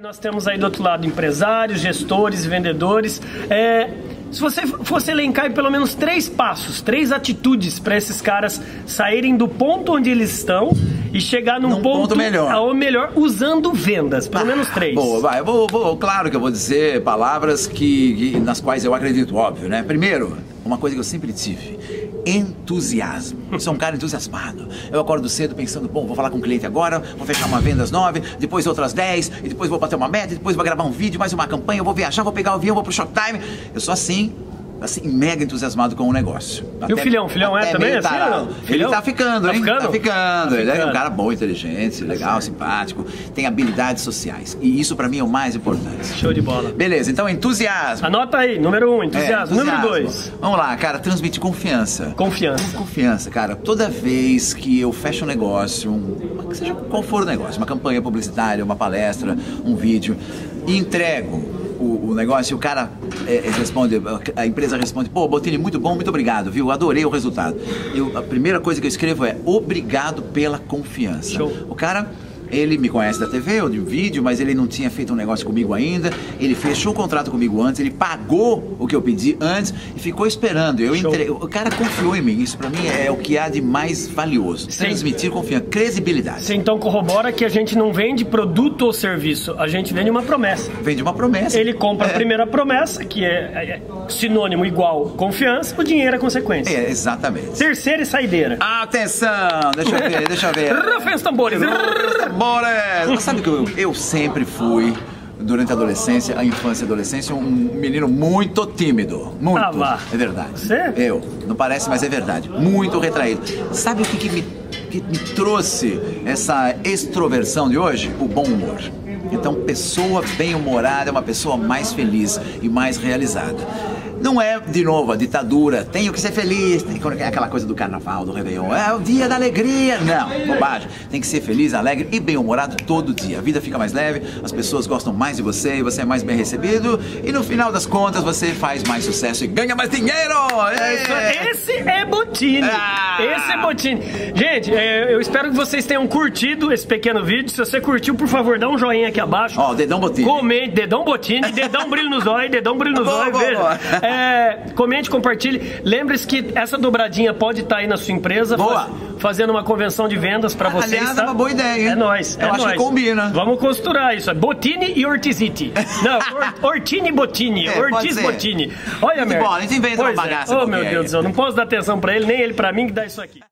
Nós temos aí do outro lado empresários, gestores, vendedores. É, se você fosse elencar pelo menos três passos, três atitudes para esses caras saírem do ponto onde eles estão e chegar num, Num ponto melhor. ao melhor usando vendas, pelo menos três. Boa, vai. Eu vou, vou- claro que eu vou dizer palavras que, que- nas quais eu acredito, óbvio, né? Primeiro, uma coisa que eu sempre tive. Entusiasmo. Sou um cara entusiasmado. Eu acordo cedo pensando, bom, vou falar com o cliente agora, vou fechar uma venda às nove, depois outras dez, e depois vou bater uma meta, e depois vou gravar um vídeo, mais uma campanha, eu vou viajar, vou pegar o avião, vou pro Showtime. Eu sou assim, assim, mega entusiasmado com o negócio. E o filhão? O filhão é até também assim, tarado. ou não? Ele Filhão? tá ficando, Tá hein? ficando? Tá ficando. Tá Ele é um cara bom, inteligente, legal, simpático, tem habilidades sociais. E isso pra mim é o mais importante. Show de bola. Beleza, então entusiasmo. Anota aí, número um, É, entusiasmo. Número entusiasmo. dois, Vamos lá, cara, transmitir confiança. confiança. Confiança, cara. Toda vez que eu fecho um negócio, um, seja qual for o negócio, uma campanha publicitária, uma palestra, um vídeo, e entrego o, o negócio e o cara é, é, responde, a empresa responde, pô, Botini, muito bom, muito obrigado, viu? Adorei o resultado. Eu, a primeira coisa que eu escrevo é obrigado pela confiança. Show. O cara. Ele me conhece da TV ou de vídeo, mas ele não tinha feito um negócio comigo ainda. Ele fechou o contrato comigo antes, ele pagou o que eu pedi antes e ficou esperando. Eu entre... O cara confiou em mim. Isso pra mim é o que há de mais valioso. Sim. Transmitir confiança, credibilidade. Você então corrobora que a gente não vende produto ou serviço, a gente vende uma promessa. Vem de uma promessa. Ele compra a É. primeira promessa, que é, é sinônimo igual confiança, o dinheiro é consequência. É, exatamente. Terceira e saideira. Atenção! Deixa eu ver, deixa eu ver. Rufem os tambores. Bora! Sabe que eu, eu sempre fui, durante a adolescência, a infância e a adolescência, um menino muito tímido. Muito. Ah. É verdade. Você? Eu. Não parece, mas é verdade. Muito retraído. Sabe o que, que me, que me trouxe essa extroversão de hoje? O bom humor. Então, pessoa bem-humorada é uma pessoa mais feliz e mais realizada. Não é, de novo, a ditadura, tenho que ser feliz, tem que- aquela coisa do carnaval, do Réveillon, é o dia da alegria. Não, bobagem. Tem que ser feliz, alegre e bem-humorado todo dia. A vida fica mais leve, as pessoas gostam mais de você você é mais bem recebido. E no final das contas, você faz mais sucesso e ganha mais dinheiro! É aí. Esse é Botini. Ah. Esse é Botini. Gente, é, eu espero que vocês tenham curtido esse pequeno vídeo. Se você curtiu, por favor, dá um joinha aqui abaixo. Ó, o dedão botinho. Comente, dedão Botini, dedão brilho no zóio, dedão brilho no Boa, zóio, boa, veja. boa. É, comente, compartilhe. Lembre-se que essa dobradinha pode estar aí na sua empresa, Boa. fazendo uma convenção de vendas para vocês. Aliás, tá? é uma boa ideia, hein? É nóis. Eu é acho que nóis. combina. Vamos costurar isso. Botini e Ortiziti. Não, Or, Ortini Botini. É, Ortiz. Botini. Olha, bom, a gente inventa uma Pois é. bagaça Oh, qualquer meu. Deus do céu. Não posso dar atenção pra ele, nem ele pra mim que dá isso aqui.